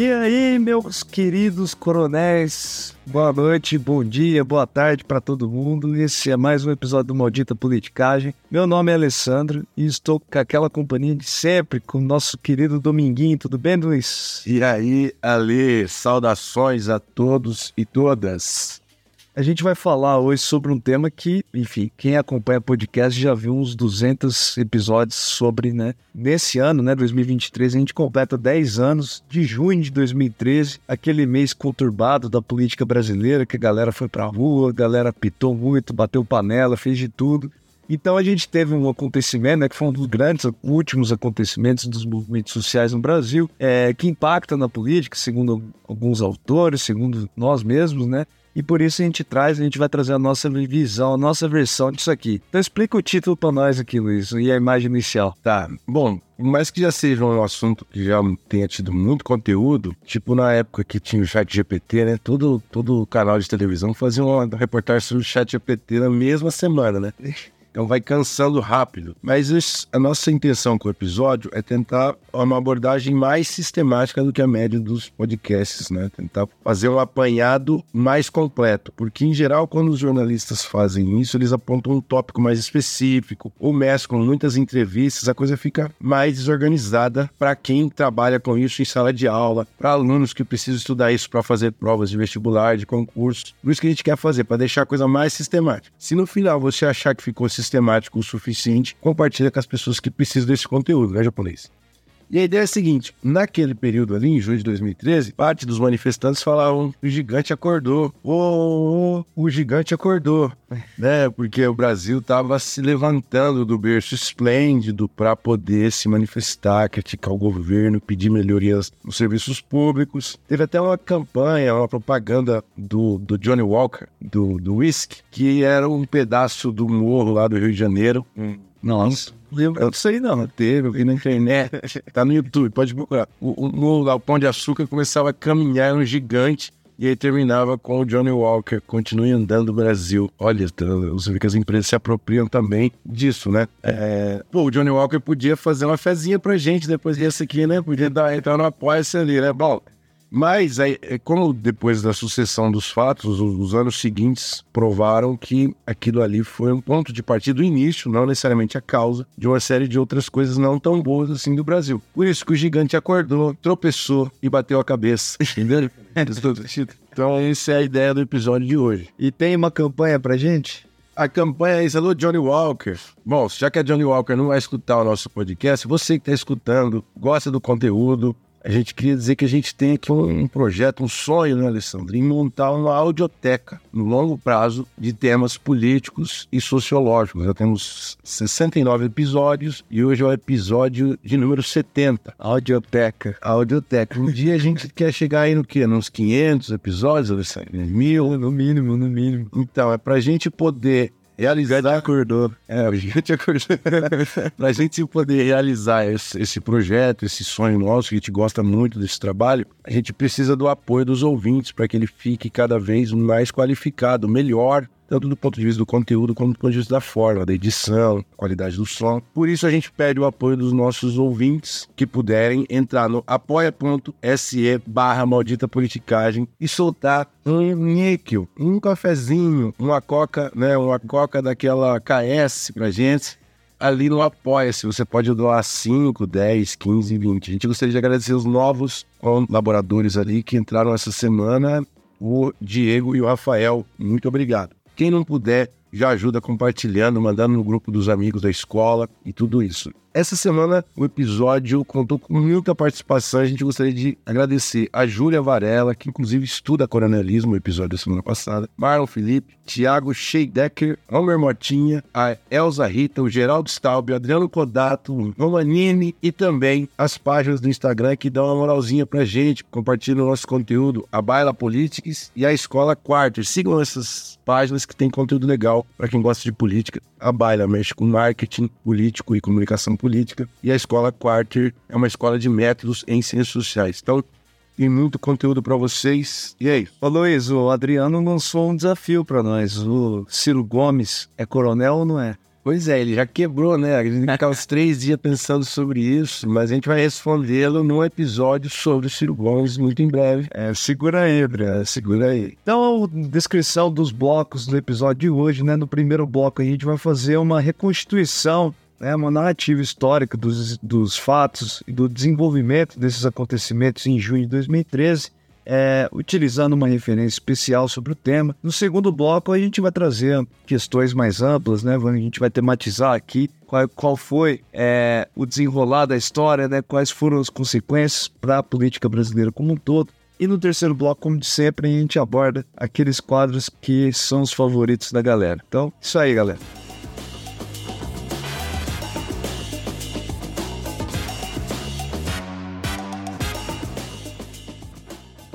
E aí, meus queridos coronéis, boa noite, bom dia, boa tarde para todo mundo. Esse é mais um episódio do Maldita Politicagem. Meu nome é Alessandro e estou com aquela companhia de sempre, com o nosso querido Dominguinho. Tudo bem, Luiz? E aí, Ale, saudações a todos e todas. A gente vai falar hoje sobre um tema que, enfim, quem acompanha podcast já viu uns 200 episódios sobre, né? Nesse ano, né, 2023, a gente completa 10 anos de junho de 2013, aquele mês conturbado da política brasileira, que a galera foi pra rua, a galera pitou muito, bateu panela, fez de tudo. Então a gente teve um acontecimento, né, que foi um dos grandes últimos acontecimentos dos movimentos sociais no Brasil, é, que impacta na política, segundo alguns autores, segundo nós mesmos, né? E por isso a gente traz, a gente vai trazer a nossa visão, a nossa versão disso aqui. Então explica o título para nós aqui, Luiz, e a imagem inicial. Tá, bom, mas que já seja um assunto que já tenha tido muito conteúdo, tipo na época que tinha o chat GPT, né? Todo, todo canal de televisão fazia uma reportagem sobre o chat GPT na mesma semana, né? Então vai cansando rápido. Mas a nossa intenção com o episódio é tentar uma abordagem mais sistemática do que a média dos podcasts, né? Tentar fazer um apanhado mais completo. Porque, em geral, quando os jornalistas fazem isso, eles apontam um tópico mais específico ou mesclam muitas entrevistas, a coisa fica mais desorganizada para quem trabalha com isso em sala de aula, para alunos que precisam estudar isso para fazer provas de vestibular, de concurso. Por isso que a gente quer fazer, para deixar a coisa mais sistemática. Se no final você achar que ficou sistemático, o suficiente, compartilha com as pessoas que precisam desse conteúdo, né, japonês? E a ideia é a seguinte: naquele período ali, em junho de 2013, parte dos manifestantes falavam: o gigante acordou, oh, oh, o gigante acordou, né? Porque o Brasil estava se levantando do berço esplêndido para poder se manifestar, criticar o governo, pedir melhorias nos serviços públicos. Teve até uma campanha, uma propaganda do, do Johnny Walker, do, do Whisky, que era um pedaço do morro lá do Rio de Janeiro. Hum. Nossa. Eu não sei não, teve, eu vi na internet, tá no YouTube, pode procurar. O, o, o, o Pão de Açúcar começava a caminhar, um gigante, e aí terminava com o Johnny Walker, continue andando no Brasil. Olha, você vê que as empresas se apropriam também disso, né? É, pô, o Johnny Walker podia fazer uma fezinha pra gente depois desse aqui, né? Podia dar, entrar no apoia-se ali, né? Bom, mas, aí, é, como depois da sucessão dos fatos, os, os, anos seguintes provaram que aquilo ali foi um ponto de partida, o início, não necessariamente a causa, de uma série de outras coisas não tão boas assim do Brasil. Por isso que o gigante acordou, tropeçou e bateu a cabeça. Entendeu? então, essa é a ideia do episódio de hoje. E tem uma campanha pra gente? A campanha é isso, alô Johnny Walker. Bom, já que a Johnny Walker não vai escutar o nosso podcast, você que está escutando, gosta do conteúdo, a gente queria dizer que a gente tem aqui um, projeto, um sonho, né, Alessandro, em montar uma audioteca no longo prazo de temas políticos e sociológicos. Já temos 69 episódios e hoje é o episódio de número 70. Audioteca. Audioteca. Um dia a gente quer chegar aí no quê? Nos 500 episódios, Alessandro? Mil? No mínimo, no mínimo. Então, é pra gente poder realizar. Acordou. É, o gigante acordou. pra gente poder realizar esse, esse, projeto, esse sonho nosso, que a gente gosta muito desse trabalho, a gente precisa do apoio dos ouvintes para que ele fique cada vez mais qualificado, melhor tanto do ponto de vista do conteúdo como do ponto de vista da forma, da edição, qualidade do som. Por isso a gente pede o apoio dos nossos ouvintes que puderem entrar no apoia.se barra maldita politicagem e soltar um níquel, um cafezinho, uma coca, né, uma coca daquela KS pra gente ali no Apoia-se. Você pode doar 5, 10, 15, 20. A gente gostaria de agradecer os novos colaboradores ali que entraram essa semana, o Diego e o Rafael. Muito obrigado. Quem não puder, já ajuda compartilhando, mandando no grupo dos amigos da escola e tudo isso. Essa semana o episódio contou com muita participação. A gente gostaria de agradecer a Júlia Varela, que inclusive estuda coronelismo, o episódio da semana passada, Marlon Felipe, Tiago Scheidecker, Homer Motinha, a Elza Rita, o Geraldo Staub, o Adriano Codato, o Romanini e também as páginas do Instagram que dão uma moralzinha pra gente, compartilham o nosso conteúdo, a Baila Politics e a Escola Quarter. Sigam essas páginas que tem conteúdo legal para quem gosta de política. A Baila mexe com marketing político e comunicação política política, e a escola Quarter é uma escola de métodos em ciências sociais. Então, tem muito conteúdo para vocês. E aí? Ô Luiz, o Adriano lançou um desafio para nós. O Ciro Gomes é coronel ou não é? Pois é, ele já quebrou, né? A gente ficar uns três dias pensando sobre isso, mas a gente vai respondê-lo num episódio sobre o Ciro Gomes muito em breve. É, segura aí, Breno, segura aí. Então, descrição dos blocos do episódio de hoje, né? No primeiro bloco a gente vai fazer uma reconstituição né, uma narrativa histórica dos, dos fatos e do desenvolvimento desses acontecimentos em junho de 2013 é, utilizando uma referência especial sobre o tema. No segundo bloco, a gente vai trazer questões mais amplas, né? A gente vai tematizar aqui qual, qual foi é, o desenrolar da história, né? Quais foram as consequências para a política brasileira como um todo. E no terceiro bloco, como de sempre, a gente aborda aqueles quadros que são os favoritos da galera. Então, isso aí, galera.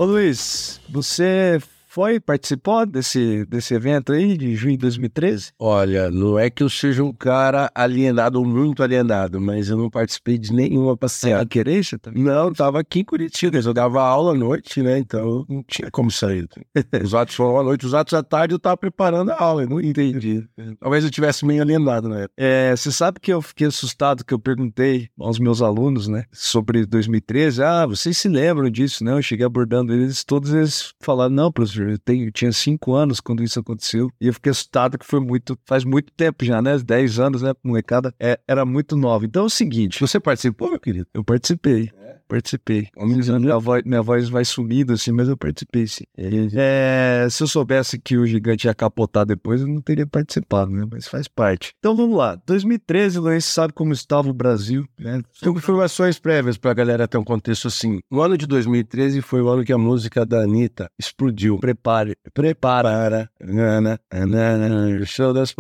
Ô Luiz, você foi, participou desse, desse evento aí de junho de 2013? Olha, não é que eu seja um cara alienado ou muito alienado, mas eu não participei de nenhuma passeata. A quereja também? Não, tava aqui em Curitiba, eu dava aula à noite, né? Então não tinha como sair. Os atos foram à noite, os atos à tarde eu tava preparando a aula, eu não entendi. Talvez eu tivesse meio alienado na época. É, você sabe que eu fiquei assustado que eu perguntei aos meus alunos, né, sobre 2013. Ah, vocês se lembram disso, né? Eu cheguei abordando eles, todos eles falaram, não, professor, eu, tenho, eu tinha cinco anos quando isso aconteceu. E eu fiquei assustado que foi muito, faz muito tempo já, né? Dez anos, né? Molecada é, era muito nova. Então é o seguinte. Você participou, meu querido? Eu participei. É? Participei. Minha voz, minha voz vai sumindo assim, mas eu participei sim. É, se eu soubesse que o gigante ia capotar depois, eu não teria participado, né? Mas faz parte. Então vamos lá. 2013, Luiz sabe como estava o Brasil, né? Tem informações prévias pra galera ter um contexto assim. O ano de 2013 foi o ano que a música da Anitta explodiu prepare, prepara, Ana, Ana, show das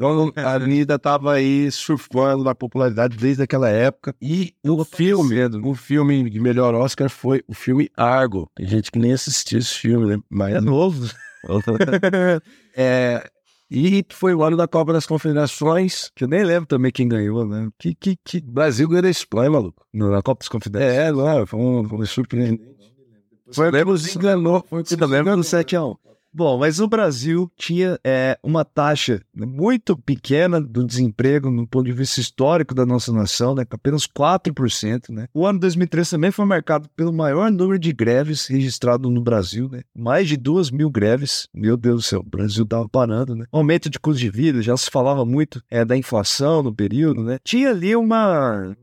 então, a Anitta estava aí surfando na popularidade desde aquela época. E o filme, o filme de melhor Oscar foi o filme Argo. Tem gente que nem assistiu esse filme, né? Mas é novo. é, e foi o ano da Copa das Confederações, que eu nem lembro também quem ganhou, né? Que, que, que Brasil ganhou da Espanha, maluco. Na Copa das Confederações. É, não, foi um, foi um surpreendente. Foi, lembro, enganou. Foi, você lembra do 7x1? Bom, mas o Brasil tinha é, uma taxa muito pequena do desemprego no ponto de vista histórico da nossa nação, né, apenas 4%. Né? O ano 2003 também foi marcado pelo maior número de greves registrado no Brasil, né? mais de 2 mil greves. Meu Deus do céu, o Brasil estava parando. Né? Aumento de custo de vida, já se falava muito é, da inflação no período. Né? Tinha ali uma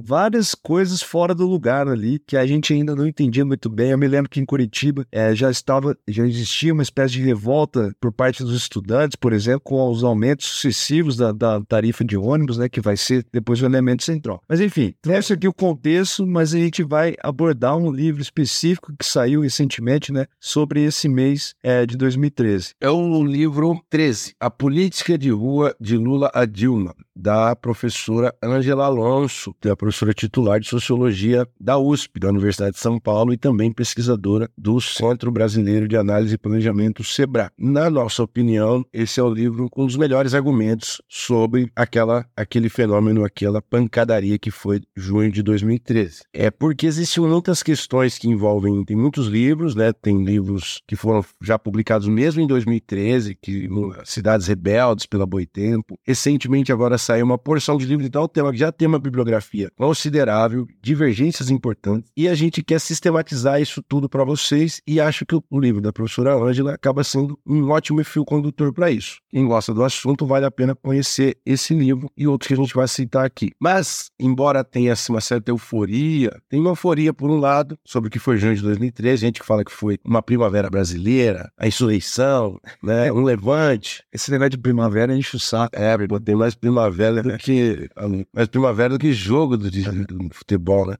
várias coisas fora do lugar ali que a gente ainda não entendia muito bem. Eu me lembro que em Curitiba é, já estava, já existia uma espécie de revolta por parte dos estudantes, por exemplo, com os aumentos sucessivos da, da tarifa de ônibus, né, que vai ser depois o elemento central. Mas enfim, trouxe aqui o contexto, mas a gente vai abordar um livro específico que saiu recentemente, né, sobre esse mês é, de 2013. É o livro 13, A Política de Rua de Lula a Dilma, da professora Angela Alonso, que é a professora titular de Sociologia da USP, da Universidade de São Paulo, e também pesquisadora do Centro Brasileiro de Análise e Planejamento, SEBRA. Na nossa opinião, esse é o livro com os melhores argumentos sobre aquela, aquele fenômeno, aquela pancadaria que foi junho de 2013. É porque existem muitas questões que envolvem, tem muitos livros, né? Tem livros que foram já publicados mesmo em 2013, que Cidades Rebeldes pela Boitempo. Recentemente agora saiu uma porção de livros de tal tema que já tem uma bibliografia considerável, divergências importantes, e a gente quer sistematizar isso tudo para vocês e acho que o livro da professora Ângela acaba sendo um ótimo fio condutor para isso. Quem gosta do assunto vale a pena conhecer esse livro e outros que a gente vai citar aqui. Mas, embora tenha assim, uma certa euforia, tem uma euforia por um lado sobre o que foi junho de 2013, gente que fala que foi uma primavera brasileira, a insurreição, né, um levante. Esse negócio de primavera enche o saco. É, tem mais primavera do que mais primavera do que jogo do, de, do futebol, né?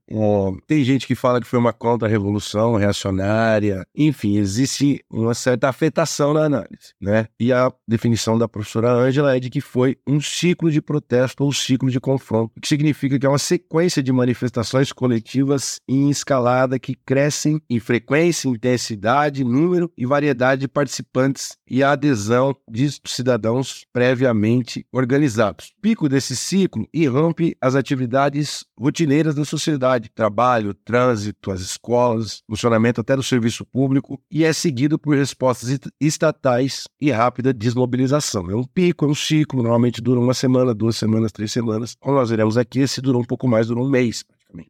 tem gente que fala que foi uma contra-revolução reacionária. Enfim, existe uma certa afetação na análise, né? E a definição da professora Ângela é de que foi um ciclo de protesto ou ciclo de confronto, o que significa que é uma sequência de manifestações coletivas em escalada que crescem em frequência, intensidade, número e variedade de participantes e a adesão de cidadãos previamente organizados. Pico desse ciclo irrompe as atividades rotineiras da sociedade, trabalho, trânsito, as escolas, funcionamento até do serviço público, e é seguido por respostas estatais e rápida desmobilização. É um pico, é um ciclo, normalmente dura uma semana, duas semanas, três semanas. Como nós veremos aqui, esse durou um pouco mais, durou um mês.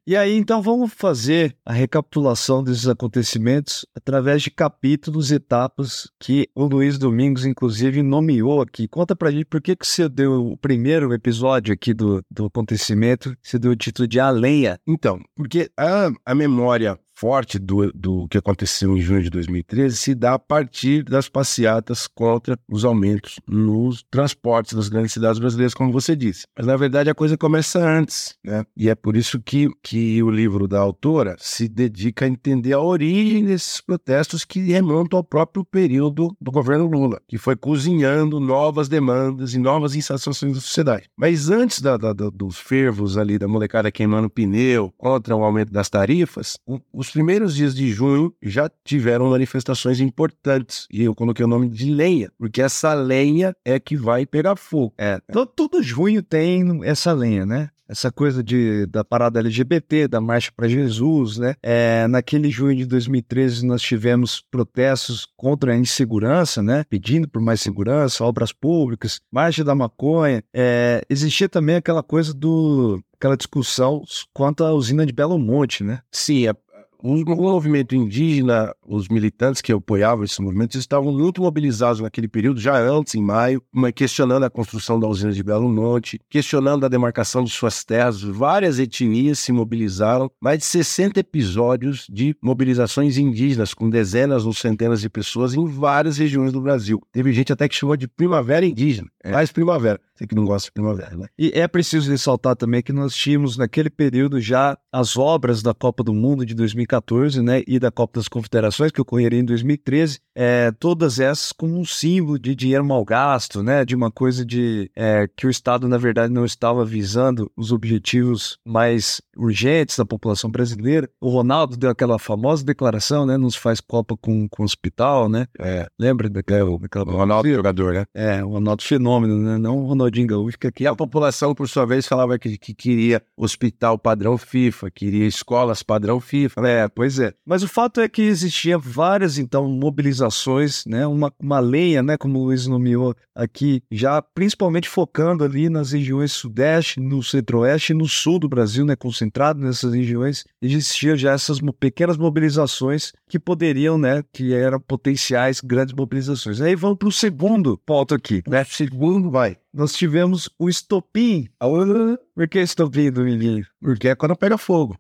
E aí, então, vamos fazer a recapitulação desses acontecimentos através de capítulos e etapas que o Luiz Domingos, inclusive, nomeou aqui. Conta pra gente por que, que você deu o primeiro episódio aqui do, do acontecimento, você deu o título de A Lenha. Então, porque a, a memória forte do, do que aconteceu em junho de 2013 se dá a partir das passeatas contra os aumentos nos transportes das grandes cidades brasileiras, como você disse. Mas, na verdade, a coisa começa antes, né? E é por isso que, que o livro da autora se dedica a entender a origem desses protestos que remontam ao próprio período do governo Lula, que foi cozinhando novas demandas e novas insatisfações da sociedade. Mas antes da, da, dos fervos ali, da molecada queimando pneu contra o aumento das tarifas, os primeiros dias de junho já tiveram manifestações importantes. E eu coloquei o nome de lenha, porque essa lenha é que vai pegar fogo. É, todo, todo junho tem essa lenha, né? essa coisa de, da parada LGBT, da Marcha para Jesus, né? É, naquele junho de 2013 nós tivemos protestos contra a insegurança, né? Pedindo por mais segurança, obras públicas, marcha da maconha. É, existia também aquela coisa do aquela discussão quanto à usina de Belo Monte, né? Sim, a, o movimento indígena, os militantes que apoiavam esse movimento, estavam muito mobilizados naquele período, já antes, em maio, questionando a construção da usina de Belo Monte, questionando a demarcação de suas terras. Várias etnias se mobilizaram, mais de 60 episódios de mobilizações indígenas, com dezenas ou centenas de pessoas em várias regiões do Brasil. Teve gente até que chamou de primavera indígena, é. mais primavera. Você que não gosta de primavera, né? E é preciso ressaltar também que nós tínhamos naquele período já as obras da Copa do Mundo de 2014, né, e da Copa das Confederações que ocorreria em 2013, é, todas essas como um símbolo de dinheiro mal gasto, né, de uma coisa de é, que o Estado na verdade não estava visando os objetivos mais urgentes da população brasileira. O Ronaldo deu aquela famosa declaração, né, nos faz Copa com, com hospital, né? É. Lembra daquela, daquela... O Ronaldo jogador, né? É, o Ronaldo fenômeno, né? Não o Ronaldinho Gaúcho, que a população, por sua vez, falava que, que queria hospital padrão FIFA, queria escolas padrão FIFA. É, pois é. Mas o fato é que existiam várias, então, mobilizações, né? Uma, uma lenha, né? Como o Luiz nomeou aqui, já principalmente focando ali nas regiões sudeste, no centro-oeste e no sul do Brasil, né? Concentrado nessas regiões, existiam já essas pequenas mobilizações que poderiam, né? Que eram potenciais grandes mobilizações. Aí vamos para o segundo ponto aqui, né? Segundo, vai nós tivemos o estopim. Por que estopim do menino? Porque é quando pega fogo.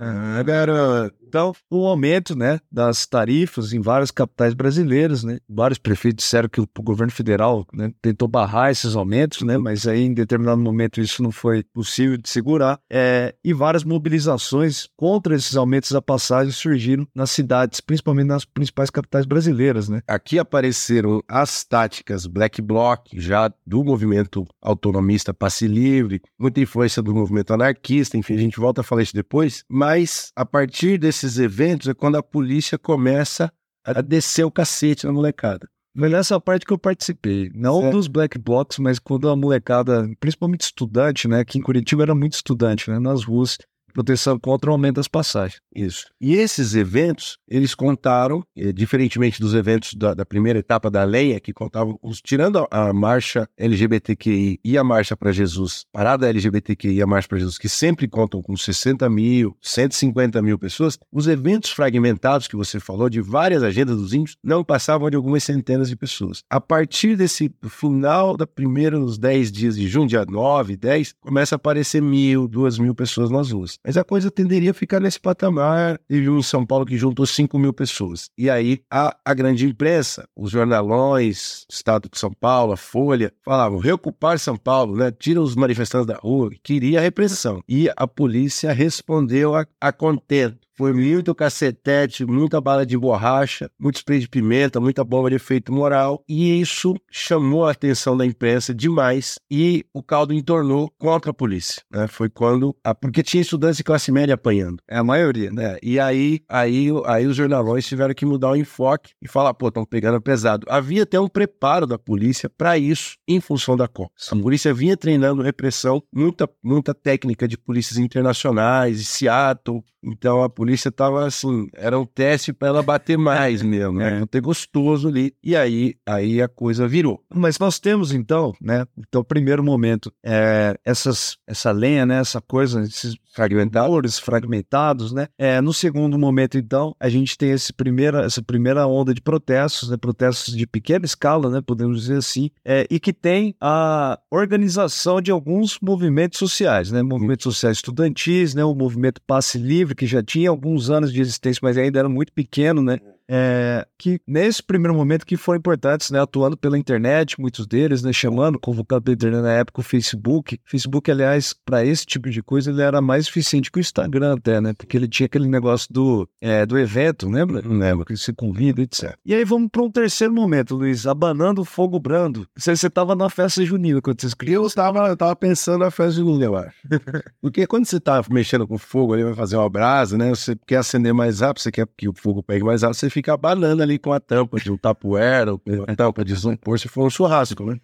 Ah, garoto. Então, o aumento né, das tarifas em várias capitais brasileiras, né? Vários prefeitos disseram que o governo federal né, tentou barrar esses aumentos, né? Mas aí, em determinado momento, isso não foi possível de segurar. É, e várias mobilizações contra esses aumentos da passagem surgiram nas cidades, principalmente nas principais capitais brasileiras, né? Aqui apareceram as táticas Black Bloc, já do movimento autonomista passe livre, muita influência do movimento anarquista, enfim, a gente volta a falar isso depois, mas a partir desse desses eventos é quando a polícia começa a descer o cacete na molecada. Foi nessa parte que eu participei. Não certo. dos black blocs, mas quando a molecada, principalmente estudante, né? Aqui em Curitiba era muito estudante, né? Nas ruas, proteção contra o aumento das passagens. Isso. E esses eventos, eles contaram, eh, diferentemente dos eventos da, da, primeira etapa da lei, que contavam, os, tirando a, a, marcha LGBTQI e a marcha para Jesus, parada LGBTQI e a marcha para Jesus, que sempre contam com 60 mil, 150 mil pessoas, os eventos fragmentados que você falou, de várias agendas dos índios, não passavam de algumas centenas de pessoas. A partir desse final da primeiros 10 dias de junho, dia 9, 10, começa a aparecer mil, duas mil pessoas nas ruas. Mas a coisa tenderia a ficar nesse patamar. Teve um São Paulo que juntou 5 mil pessoas. E aí a, a grande imprensa, os jornalões, Estado de São Paulo, a Folha, falavam: reocupar São Paulo, né? Tira os manifestantes da rua, queria repressão. E a polícia respondeu a, a contento Foi muito cacetete, muita bala de borracha, muito spray de pimenta, muita bomba de efeito moral. E isso chamou a atenção da imprensa demais e o caldo entornou contra a polícia. Né? Foi quando. A, porque tinha estudantes de classe média apanhando. É a maioria, né? E aí, aí, aí os jornalões tiveram que mudar o enfoque e falar, pô, estão pegando pesado. Havia até um preparo da polícia para isso em função da Copa. A polícia vinha treinando repressão, muita, muita técnica de polícias internacionais, de Seattle. Então a polícia tava assim, era um teste para ela bater mais mesmo, né? É. Ter gostoso ali. E aí, aí a coisa virou. Mas nós temos então, né? Então, primeiro momento, é, essas, essa lenha, né? Essa coisa, esses fragmentados, fragmentados, né? É, no segundo momento, então, a gente tem esse primeira, essa primeira onda de protestos, né? Protestos de pequena escala, né? Podemos dizer assim, é, e que tem a organização de alguns movimentos sociais, né? Movimentos sociais estudantis, né? O movimento Passe Livre, que já tinha alguns anos de existência, mas ainda era muito pequeno, né? É, que nesse primeiro momento que foram importantes, né, atuando pela internet, muitos deles, né, chamando, convocando pela internet na época o Facebook. Facebook, aliás, para esse tipo de coisa, ele era mais eficiente que o Instagram até, né, porque ele tinha aquele negócio do, é, do evento, lembra? Não lembro. Que se convida, etc. E aí vamos para um terceiro momento, Luiz, abanando o fogo brando. Você estava na festa junina quando você escreveu. Eu estava tava pensando na festa junina, eu acho. porque quando você está mexendo com fogo ali, vai fazer uma brasa, né, você quer acender mais rápido, você quer que o fogo pegue mais rápido, você fica banana ali com a tampa de um tapoeira, ou com a tampa de isopor, se for um churrasco, né?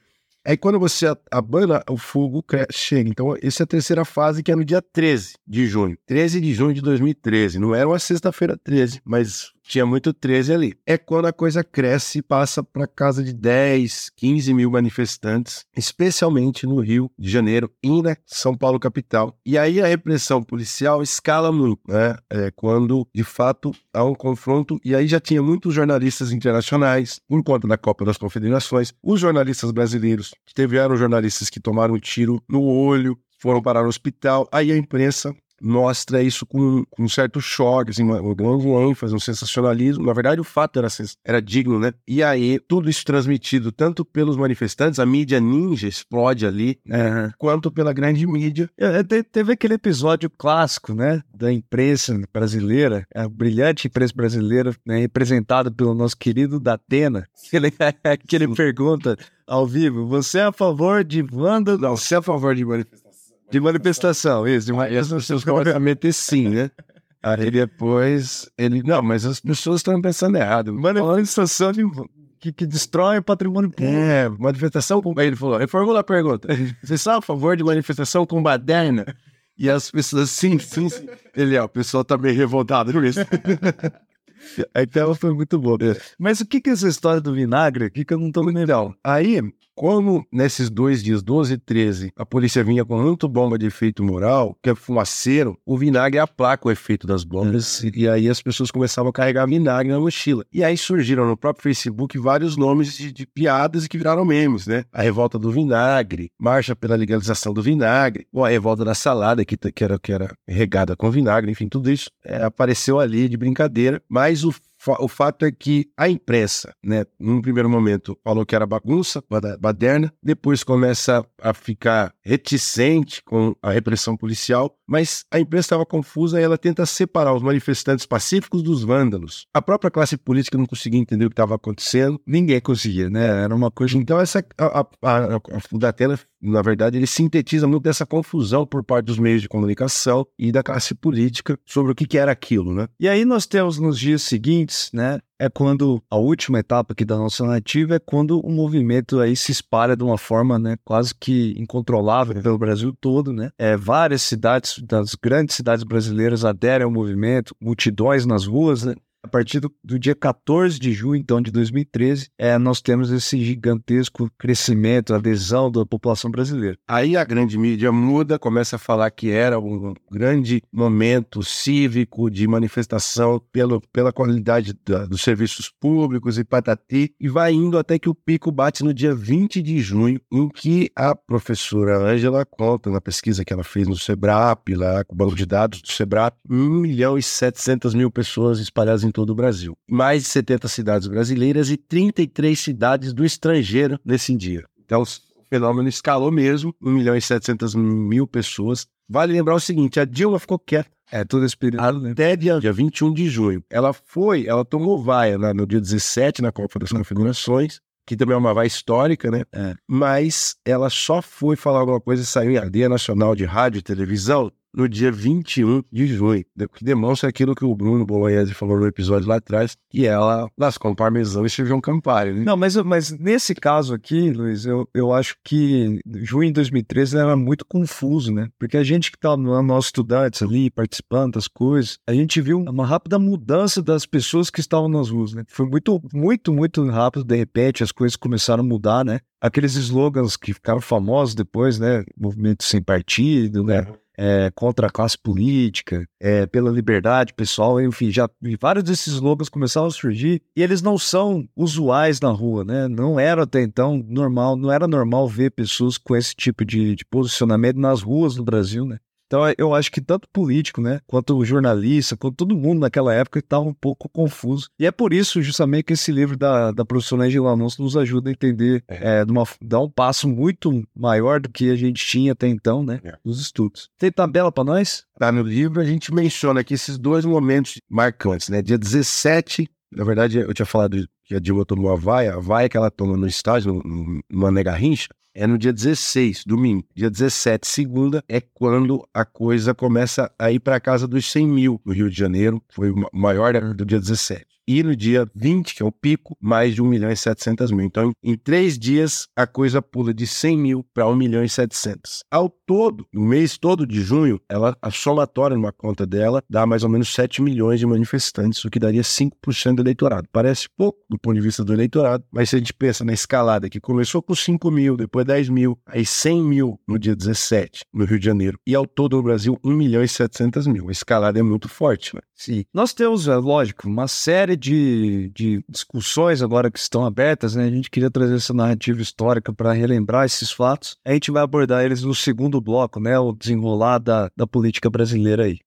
Aí quando você abana, o fogo chega. Então, essa é a terceira fase, que é no dia 13 de junho. 13 de junho de 2013. Não era uma sexta-feira 13, mas tinha muito 13 ali. É quando a coisa cresce e passa para casa de 10, 15 mil manifestantes, especialmente no Rio de Janeiro e na São Paulo capital. E aí a repressão policial escala muito, né? É quando, de fato, há um confronto. E aí já tinha muitos jornalistas internacionais, por conta da Copa das Confederações, os jornalistas brasileiros, tiveram jornalistas que tomaram um tiro no olho, foram parar no hospital. Aí a imprensa mostra isso com, com um certo choque, assim, um grande ênfase, um sensacionalismo. Na verdade, o fato era, era digno, né? E aí, tudo isso transmitido tanto pelos manifestantes, a mídia ninja explode ali, né? quanto pela grande mídia. É, é teve aquele episódio clássico, né? Da imprensa brasileira, a brilhante imprensa brasileira, né, representada pelo nosso querido Datena, que ele, que ele pergunta ao vivo: você é a favor de Wanda? Não, você é a favor de manifestação? De manifestação, isso. De manifestação. A meter sim, né? Aí depois ele. Não, mas as pessoas estão pensando errado. Manifestação de, que, que destrói o patrimônio público. É, manifestação com. Aí ele falou: reformula a pergunta. Você está a favor de manifestação com baderna? E as pessoas, sim, sim, sim. Ele, é, o pessoal tá meio revoltado com isso. Tela foi muito boa. Mas o que, que é essa história do vinagre aqui que eu não tô lembrando? Aí, como nesses dois dias, 12 e 13, a polícia vinha com muito bomba de efeito moral, que é fumaceiro, o vinagre aplaca o efeito das bombas. Uhum. E aí as pessoas começavam a carregar vinagre na mochila. E aí surgiram no próprio Facebook vários nomes de, de piadas que viraram memes, né? A revolta do vinagre, marcha pela legalização do vinagre, ou a revolta da salada, que, que, era, que era regada com vinagre, enfim, tudo isso é, apareceu ali de brincadeira. Mas o o fato é que a imprensa, né, num primeiro momento falou que era bagunça, baderna, depois começa a ficar reticente com a repressão policial, mas a imprensa estava confusa e ela tenta separar os manifestantes pacíficos dos vândalos. A própria classe política não conseguia entender o que estava acontecendo, ninguém conseguia, né? Era uma coisa. Então, essa, a, a, a, a na verdade, ele sintetiza muito dessa confusão por parte dos meios de comunicação e da classe política sobre o que, que era aquilo, né? E aí nós temos nos dias seguintes, né, é quando a última etapa aqui da nossa narrativa é quando o movimento aí se espalha de uma forma, né, quase que incontrolável pelo Brasil todo, né? É, várias cidades, das grandes cidades brasileiras aderem ao movimento, multidões nas ruas, né? A partir do, do, dia 14 de junho, então, de 2013, é, nós temos esse gigantesco crescimento, adesão da população brasileira. Aí a grande mídia muda, começa a falar que era um grande momento cívico de manifestação pelo, pela qualidade da, dos serviços públicos e patati, e vai indo até que o pico bate no dia 20 de junho, em que a professora Ângela conta na pesquisa que ela fez no SEBRAP, lá com o banco de dados do SEBRAP, 1 milhão e 700 mil pessoas espalhadas em todo o Brasil. Mais de 70 cidades brasileiras e 33 cidades do estrangeiro nesse dia. Então, o fenômeno escalou mesmo, 1 milhão e 700 mil pessoas Vale lembrar o seguinte: a Dilma ficou quieta. É, todo esse período, né? Até dia, dia 21 de junho. Ela foi, ela tomou vaia né, no dia 17 na Copa das Confederações, que também é uma vaia histórica, né? É. Mas ela só foi falar alguma coisa e saiu em Ardeia Nacional de Rádio e Televisão no dia 21 de junho, que demonstra aquilo que o Bruno Bolognese falou no episódio lá atrás, que ela lascou um parmesão e serviu um Campari, né? Não, mas, mas nesse caso aqui, Luiz, eu, eu acho que junho de 2013 era muito confuso, né? Porque a gente que estava no nós estudantes ali, participando das coisas, a gente viu uma rápida mudança das pessoas que estavam nas ruas, né? Foi muito, muito, muito rápido, de repente as coisas começaram a mudar, né? Aqueles slogans que ficaram famosos depois, né? Movimento sem partido, né? é, contra a classe política, é, pela liberdade pessoal, enfim, já vários desses slogans começaram a surgir e eles não são usuais na rua, né? Não era até então normal, não era normal ver pessoas com esse tipo de, de posicionamento nas ruas no Brasil, né? Então eu acho que tanto político, né, quanto jornalista, quanto todo mundo naquela época estava um pouco confuso. E é por isso, justamente, que esse livro da, da professora Angela Alonso nos ajuda a entender, é. É, uma, dar um passo muito maior do que a gente tinha até então, né, é. nos estudos. Tem tabela para nós? Tá no livro, a gente menciona aqui esses dois momentos marcantes, né, dia 17 na verdade, eu tinha falado que a Dilma tomou a vaia, a vaia que ela toma no estágio, no, no Mané Garrincha, é no dia 16, domingo. Dia 17, segunda, é quando a coisa começa a ir para casa dos 100 mil no Rio de Janeiro. Foi o maior do dia 17 e no dia 20, que é o pico, mais de 1 milhão e 700 mil. Então, em três dias, a coisa pula de 100 mil para 1 milhão e 700. Ao todo, no mês todo de junho, ela, a somatória numa conta dela dá mais ou menos 7 milhões de manifestantes, o que daria 5% do eleitorado. Parece pouco do ponto de vista do eleitorado, mas se a gente pensa na escalada que começou com 5 mil, depois 10 mil, aí 100 mil no dia 17, no Rio de Janeiro, e ao todo no Brasil, 1 milhão e 700 mil. A escalada é muito forte, né? Sim. Nós temos, é, lógico, uma série série de, de discussões agora que estão abertas, né? A gente queria trazer essa narrativa histórica para relembrar esses fatos. A gente vai abordar eles no segundo bloco, né? O desenrolar da, da política brasileira aí.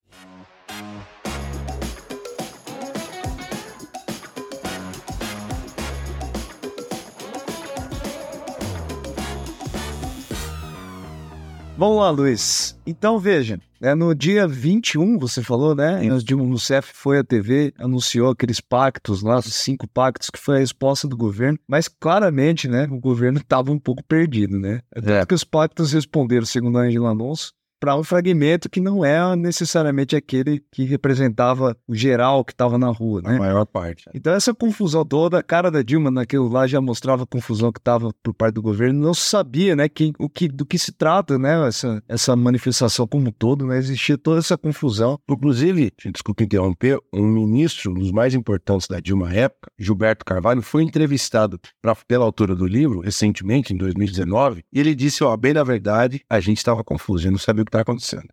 Vamos lá, Luiz. Então, veja, é no dia 21, você falou, né? O CF foi à TV, anunciou aqueles pactos lá, os cinco pactos, que foi a resposta do governo, mas claramente, né, o governo estava um pouco perdido, né? Tanto é. que os pactos responderam, segundo a Angela Alonso, para um fragmento que não é necessariamente aquele que representava o geral que estava na rua, né? A maior parte. Então essa confusão toda, a cara da Dilma naquilo lá já mostrava a confusão que estava por parte do governo, não sabia, né, quem, o que, do que se trata, né, essa, essa manifestação como um todo, né, existia toda essa confusão. Inclusive, desculpa interromper, um ministro, um dos mais importantes da Dilma época, Gilberto Carvalho, foi entrevistado pra, pela autora do livro, recentemente, em 2019, e ele disse, ó, bem na verdade, a gente estava confuso, a gente não sabia que está acontecendo.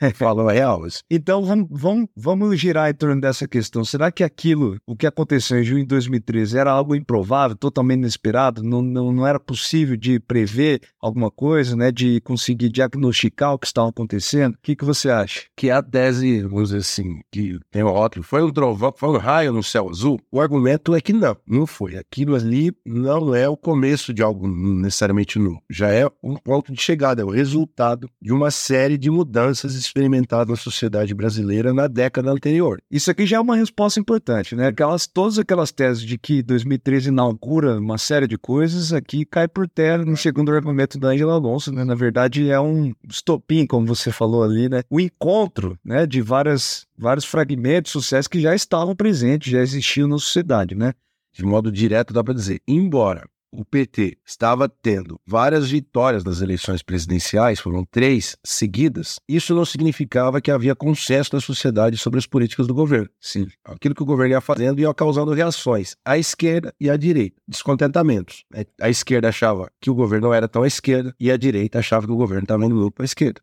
Falou real. Então vamos, vamos, vamos girar em torno dessa questão. Será que aquilo, o que aconteceu em junho de 2013, era algo improvável, totalmente inesperado? Não, não, não era possível de prever alguma coisa, né? De conseguir diagnosticar o que estava acontecendo? O que, que você acha? Que a tese, vamos dizer assim, que tem o ótimo, foi um trovão, foi um raio no céu azul? O argumento é que não, não foi. Aquilo ali não é o começo de algo necessariamente novo. Já é um ponto de chegada, é o resultado de uma série de mudanças experimentado na sociedade brasileira na década anterior. Isso aqui já é uma resposta importante, né? Aquelas, todas aquelas teses de que 2013 inaugura uma série de coisas, aqui cai por terra no segundo argumento da Angela Alonso, né? Na verdade, é um estopim, como você falou ali, né? O encontro, né, de várias, vários fragmentos sociais que já estavam presentes, já existiam na sociedade, né? De modo direto, dá para dizer, embora o PT estava tendo várias vitórias nas eleições presidenciais, foram três seguidas, isso não significava que havia consenso na sociedade sobre as políticas do governo. Sim. Aquilo que o governo ia fazendo ia causando reações à esquerda e à direita, descontentamentos. A esquerda achava que o governo não era tão à esquerda e a direita achava que o governo estava indo para a esquerda.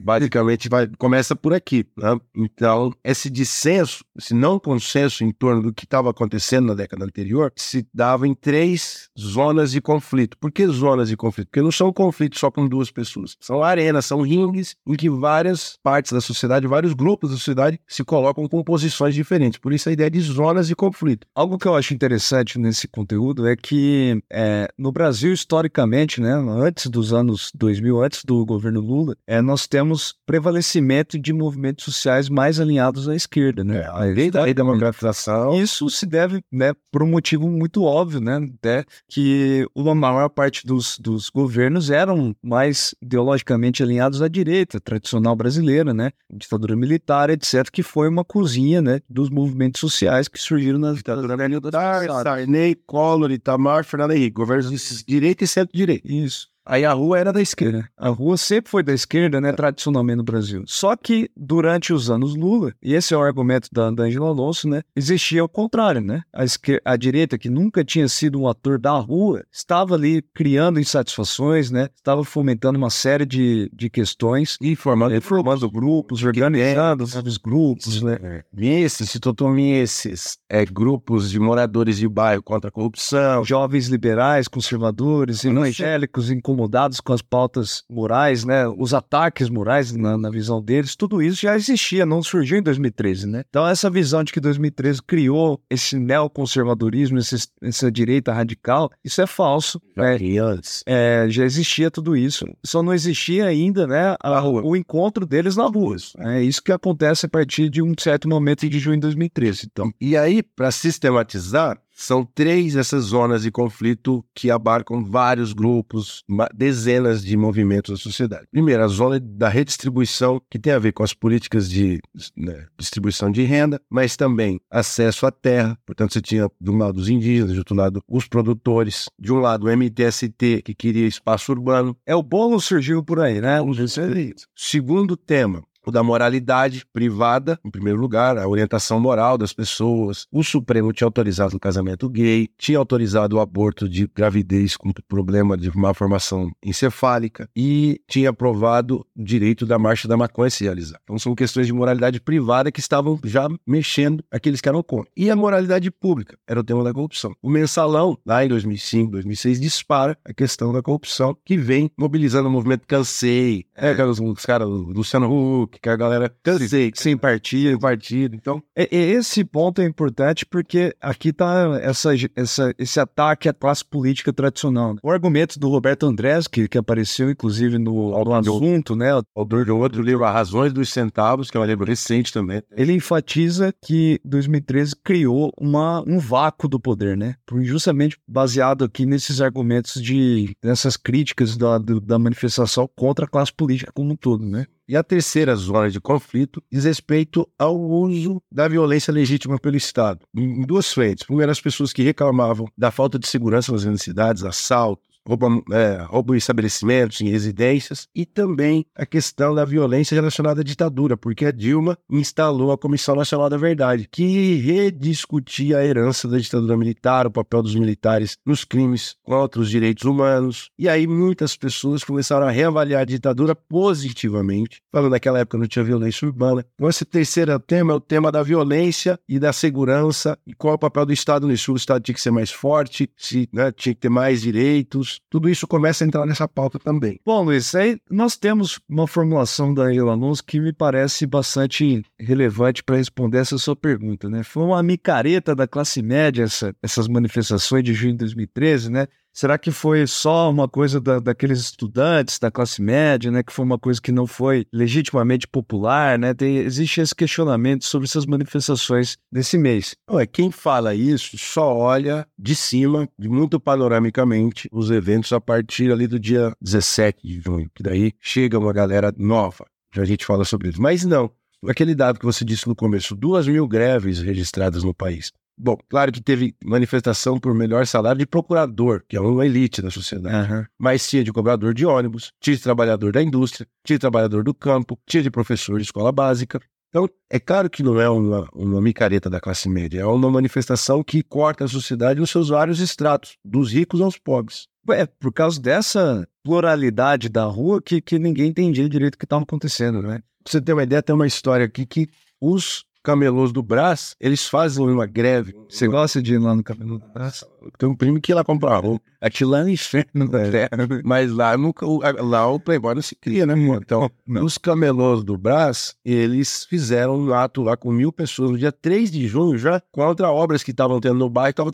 Basicamente, vai, começa por aqui. Né? Então, esse dissenso, esse não consenso em torno do que estava acontecendo na década anterior, se dava em três zonas de conflito. Por que zonas de conflito? Porque não são conflitos só com duas pessoas. São arenas, são ringues em que várias partes da sociedade, vários grupos da sociedade se colocam com posições diferentes. Por isso, a ideia de zonas de conflito. Algo que eu acho interessante nesse conteúdo é que é, no Brasil, historicamente, né, antes dos anos 2000, antes do governo Lula, é, nós temos prevalecimento de movimentos sociais mais alinhados à esquerda, né? É, a lei da democratização. Isso se deve, né, por um motivo muito óbvio, né, até que uma maior parte dos, dos governos eram mais ideologicamente alinhados à direita tradicional brasileira, né, ditadura militar, etc, que foi uma cozinha, né, dos movimentos sociais que surgiram na ditadura militar, Sarney, Collor, Itamar, Fernando Henrique, governos de direita e centro-direita. Isso. Aí a rua era da esquerda. A rua sempre foi da esquerda, né, tradicionalmente no Brasil. Só que durante os anos Lula, e esse é o argumento da, da Angela Alonso, né, existia o contrário, né? A, esquerda, a direita, que nunca tinha sido um ator da rua, estava ali criando insatisfações, né? Estava fomentando uma série de, de questões. E formando, formando grupos, organizando os grupos, né? É. Esses, se totalmente esses, é, grupos de moradores de bairro contra a corrupção. Jovens liberais, conservadores, evangélicos, incomodados incomodados com as pautas morais, né? Os ataques morais na, na, visão deles, tudo isso já existia, não surgiu em 2013, né? Então essa visão de que 2013 criou esse neoconservadorismo, esse, essa direita radical, isso é falso. Já, né? É, já existia tudo isso, só não existia ainda, né? A, o encontro deles na rua. É isso que acontece a partir de um certo momento de junho de 2013. Então. E aí, para sistematizar, são três essas zonas de conflito que abarcam vários grupos, dezenas de movimentos da sociedade. Primeiro, a zona da redistribuição, que tem a ver com as políticas de né, distribuição de renda, mas também acesso à terra. Portanto, você tinha de um lado os indígenas, de outro lado os produtores, de um lado o MTST, que queria espaço urbano. É o bolo surgiu por aí, né? Segundo tema, o da moralidade privada, em primeiro lugar, a orientação moral das pessoas. O Supremo tinha autorizado o casamento gay, tinha autorizado o aborto de gravidez com problema de malformação encefálica e tinha aprovado o direito da marcha da maconha se realizar. Então são questões de moralidade privada que estavam já mexendo aqueles que eram contra. E a moralidade pública era o tema da corrupção. O mensalão, lá em 2005, 2006, dispara a questão da corrupção que vem mobilizando o movimento Cansei, é, os, os caras, Luciano Huck, que a galera cansei, sem partido, sem partido. Então, é, esse ponto é importante porque aqui tá essa, essa, esse ataque à classe política tradicional. Né? O argumento do Roberto Andrés, que, que apareceu inclusive no, no assunto, né? Autor do outro livro, A Razões dos Centavos, que é um livro recente também. Ele enfatiza que 2013 criou uma, um vácuo do poder, né? Justamente baseado aqui nesses argumentos de nessas críticas da, da manifestação contra a classe política como um todo, né? E a terceira zona de conflito diz respeito ao uso da violência legítima pelo Estado, em duas frentes. Primeiro, as pessoas que reclamavam da falta de segurança nas grandes cidades, assalto, roubo, é, estabelecimentos, em residências, e também a questão da violência relacionada à ditadura, porque a Dilma instalou a Comissão Nacional da Verdade, que rediscutia a herança da ditadura militar, o papel dos militares nos crimes contra os direitos humanos. E aí muitas pessoas começaram a reavaliar a ditadura positivamente, falando que naquela época não tinha violência urbana. Então, esse terceiro tema é o tema da violência e da segurança, e qual é o papel do Estado nisso. O Estado tinha que ser mais forte, se, né, tinha que ter mais direitos, tudo isso começa a entrar nessa pauta também. Bom, Luiz, aí nós temos uma formulação da Alonso que me parece bastante relevante para responder essa sua pergunta, né? Foi uma micareta da classe média essa, essas manifestações de junho de 2013, né? Será que foi só uma coisa da, daqueles estudantes da classe média, né? Que foi uma coisa que não foi legitimamente popular, né? Tem, existe esse questionamento sobre essas manifestações desse mês. é quem fala isso só olha de cima, de muito panoramicamente, os eventos a partir ali do dia 17 de junho, que daí chega uma galera nova. Já a gente fala sobre isso. Mas não, aquele dado que você disse no começo, duas mil greves registradas no país. Bom, claro que teve manifestação por melhor salário de procurador, que é uma elite da sociedade. Uhum. Mas tinha de cobrador de ônibus, tinha de trabalhador da indústria, tinha de trabalhador do campo, tinha de professor de escola básica. Então, é claro que não é uma, uma micareta da classe média, é uma manifestação que corta a sociedade nos seus vários estratos, dos ricos aos pobres. É por causa dessa pluralidade da rua que, que ninguém entendia direito o que estava acontecendo, né? Pra você ter uma ideia, tem uma história aqui que os camelôs do Brás, eles fazem uma greve. Você gosta de ir lá no camelô do Brás? Tem um primo que ia lá comprar roupa. Aquilo lá é um inferno, é. Mas lá, nunca, lá o Playboy não se cria, né? Então, não. os camelôs do Brás, eles fizeram um ato lá com mil pessoas no dia 3 de junho já, contra obras que estavam tendo no bairro, estavam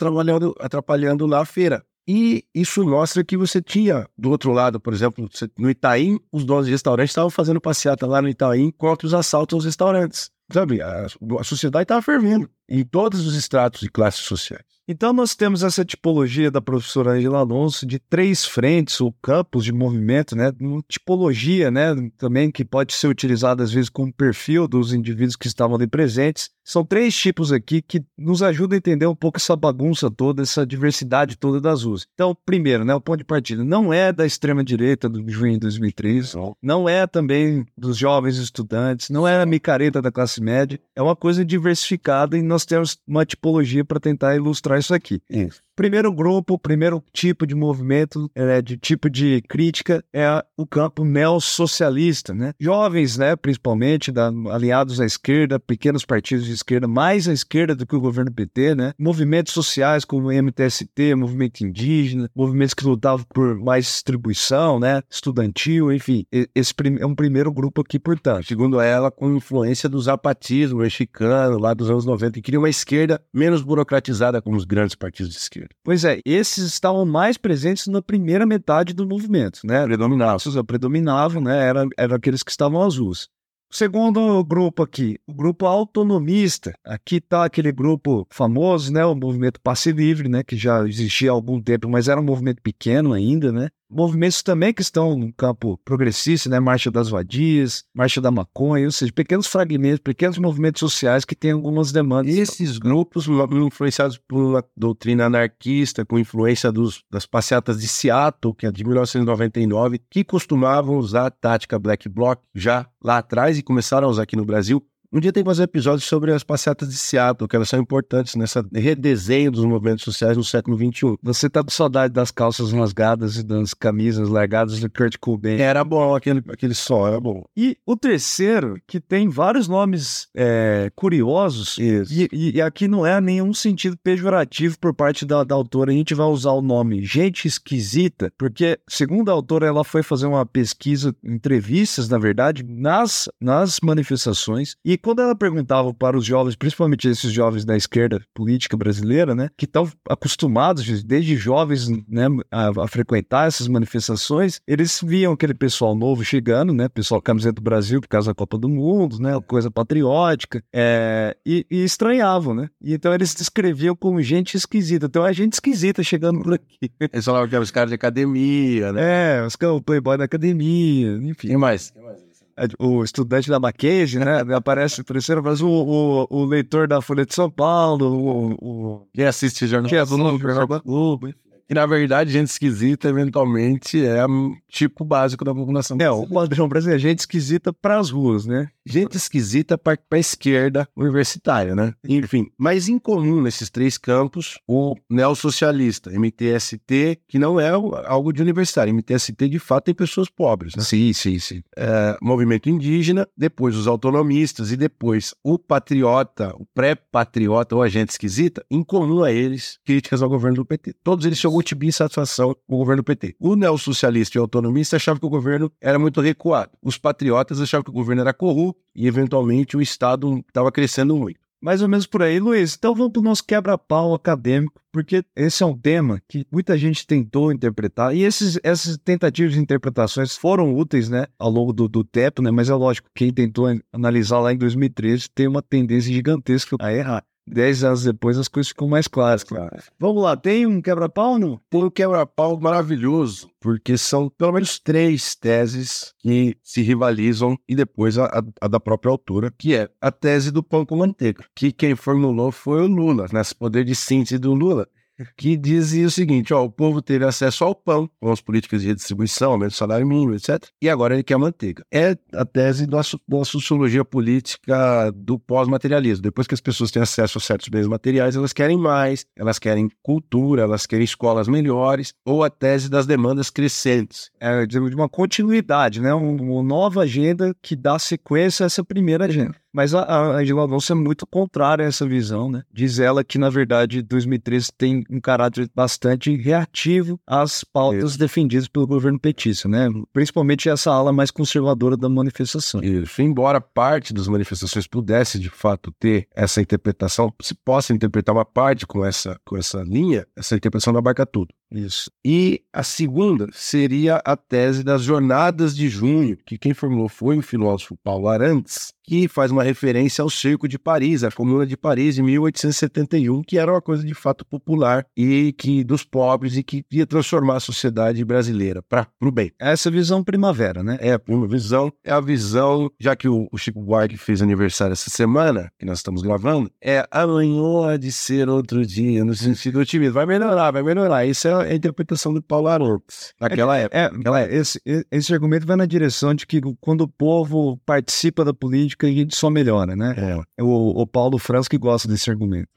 atrapalhando lá a feira. E isso mostra que você tinha, do outro lado, por exemplo, no Itaim, os donos de restaurantes estavam fazendo passeata lá no Itaim contra os assaltos aos restaurantes. Sabe, a, a sociedade estava fervendo em todos os estratos e classes sociais. Então, nós temos essa tipologia da professora Angela Alonso de três frentes ou campos de movimento, né? Uma tipologia, né? Também que pode ser utilizada às vezes como perfil dos indivíduos que estavam ali presentes. São três tipos aqui que nos ajudam a entender um pouco essa bagunça toda, essa diversidade toda das ruas. Então, primeiro, né? O ponto de partida não é da extrema-direita do junho de 2003, não. não é também dos jovens estudantes, não é a micareta da classe média, é uma coisa diversificada e nós temos uma tipologia para tentar ilustrar isso aqui. Isso. Primeiro grupo, primeiro tipo de movimento, é, de tipo de crítica, é o campo neossocialista, né? Jovens, né, principalmente, da, alinhados à esquerda, pequenos partidos de esquerda, mais à esquerda do que o governo PT, né? Movimentos sociais como o MTST, movimento indígena, movimentos que lutavam por mais distribuição, né? Estudantil, enfim. Esse é um primeiro grupo aqui, portanto. Segundo ela, com influência do zapatismo mexicano, lá dos anos 90, que queria uma esquerda menos burocratizada como os grandes partidos de esquerda. Pois é, esses estavam mais presentes na primeira metade do movimento, né? Predominavam. Predominavam, né? Eram era aqueles que estavam às ruas. Segundo grupo aqui, o grupo autonomista. Aqui está aquele grupo famoso, né, o movimento Passe Livre, né, que já existia há algum tempo, mas era um movimento pequeno ainda, né? Movimentos também que estão no campo progressista, né, Marcha das Vadias, Marcha da Maconha, ou seja, pequenos fragmentos, pequenos movimentos sociais que têm algumas demandas. Esses grupos influenciados uma doutrina anarquista, com influência dos, das passeatas de Seattle, que é de 1999, que costumavam usar a tática Black Bloc já lá atrás e começaram a usar aqui no Brasil um dia tem que fazer episódios sobre as passeatas de Seattle, que elas são importantes nessa redesenho dos movimentos sociais no século XXI. Você tá com saudade das calças rasgadas e das camisas largadas do Kurt Cobain. Era bom aquele, aquele som, era bom. E o terceiro, que tem vários nomes é, curiosos, e, e, aqui não é nenhum sentido pejorativo por parte da, da autora, a gente vai usar o nome Gente Esquisita, porque, segundo a autora, ela foi fazer uma pesquisa, entrevistas, na verdade, nas, nas manifestações, e e quando ela perguntava para os jovens, principalmente esses jovens da esquerda política brasileira, né, que estão acostumados desde jovens né, a, a, frequentar essas manifestações, eles viam aquele pessoal novo chegando, né, pessoal camiseta do Brasil por causa da Copa do Mundo, né, coisa patriótica, é, e, e, estranhavam, né? E então eles descreviam como gente esquisita. Então é gente esquisita chegando por aqui. Eles falavam que eram os caras de academia, né? É, os caras, o playboy da academia, enfim. E mais? E mais? É, o estudante da Mackenzie, né? Aparece terceiro, mas o, o, o, leitor da Folha de São Paulo, o, o... quem assiste jornal, que é do Jornal da Globo, e na verdade, gente esquisita, eventualmente, é tipo básico da população. É, o padrão brasileiro é gente esquisita para as ruas, né? Gente esquisita para a esquerda universitária, né? Enfim, mas em comum nesses três campos, o neossocialista, MTST, que não é algo de universitário. MTST, de fato, tem pessoas pobres, né? Sim, sim, sim. É, movimento indígena, depois os autonomistas e depois o patriota, o pré-patriota ou agente esquisita, em comum a eles, críticas ao governo do PT. Todos eles tinham algum insatisfação com o governo PT. O neossocialista e o autonomista achavam que o governo era muito recuado. Os patriotas achavam que o governo era corrupto, e eventualmente o Estado estava crescendo muito. Mais ou menos por aí, Luiz. Então vamos para o nosso quebra-pau acadêmico, porque esse é um tema que muita gente tentou interpretar, e esses, essas tentativas de interpretações foram úteis né, ao longo do, do tempo, né, mas é lógico, quem tentou analisar lá em 2013 tem uma tendência gigantesca a errar. Dez anos depois as coisas ficam mais claras. Claro. Vamos lá, tem um quebra-pau não? Tem um quebra-pau maravilhoso, porque são pelo menos três teses que se rivalizam e depois a, a, da própria autora, que é a tese do pão com manteiga, que quem formulou foi o Lula, nesse poder de síntese do Lula que dizia o seguinte: ó, o povo teve acesso ao pão, com as políticas de redistribuição, aumento do salário mínimo, etc. E agora ele quer manteiga. É a tese da, da sociologia política do pós-materialismo. Depois que as pessoas têm acesso a certos bens materiais, elas querem mais, elas querem cultura, elas querem escolas melhores, ou a tese das demandas crescentes. É de uma continuidade, né? Uma nova agenda que dá sequência a essa primeira agenda. Mas a, a Angela Alonso é muito contrária a essa visão, né? Diz ela que, na verdade, 2013 tem um caráter bastante reativo às pautas Isso. defendidas pelo governo petista, né? Principalmente essa ala mais conservadora da manifestação. Isso. Embora parte das manifestações pudesse, de fato, ter essa interpretação, se possa interpretar uma parte com essa, com essa linha, essa interpretação não abarca tudo. Isso. E a segunda seria a tese das jornadas de junho, que quem formulou foi o filósofo Paulo Arantes, que faz uma referência ao Cerco de Paris, a Comuna de Paris, em 1871, que era uma coisa de fato popular e que dos pobres e que ia transformar a sociedade brasileira para o bem. Essa visão primavera, né? É a visão, é a visão, já que o, o Chico Buarque fez aniversário essa semana, que nós estamos gravando, é amanhã de ser outro dia, no sentido otimista. Vai melhorar, vai melhorar. Isso é a interpretação do Paulo Arantes, naquela é, época. É, naquela época. esse, esse argumento vai na direção de que quando o povo participa da política, a gente só melhora, né? É. O, o Paulo Franz que gosta desse argumento.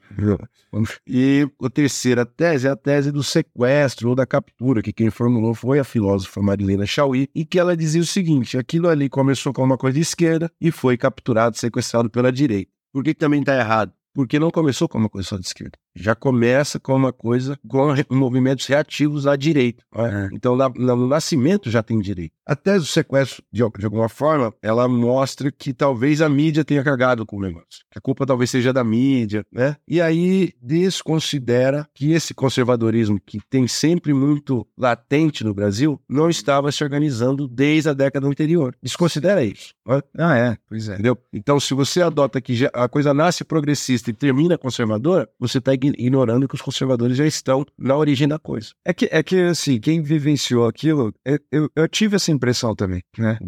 E a terceira tese é a tese do sequestro ou da captura, que quem formulou foi a filósofa Marilena Chauí, e que ela dizia o seguinte: aquilo ali começou com uma coisa de esquerda e foi capturado, sequestrado pela direita. Por que, que também está errado? Porque não começou com uma coisa só de esquerda. Já começa com uma coisa, com movimentos reativos à direita. não é? É. Então, na- na- no nascimento já tem direito. A tese do sequestro, de, de alguma forma, ela mostra que talvez a mídia tenha cagado com o negócio. Que a culpa talvez seja da mídia, né? E aí desconsidera que esse conservadorismo que tem sempre muito latente no Brasil não estava se organizando desde a década anterior. Desconsidera isso. não é? Ah, é, pois é. Entendeu? Então, se você adota que a coisa nasce progressista e termina conservadora, você está ignorando que os conservadores já estão na origem da coisa. É que, é que assim, quem vivenciou aquilo, eu, eu, eu tive essa impressão também, né?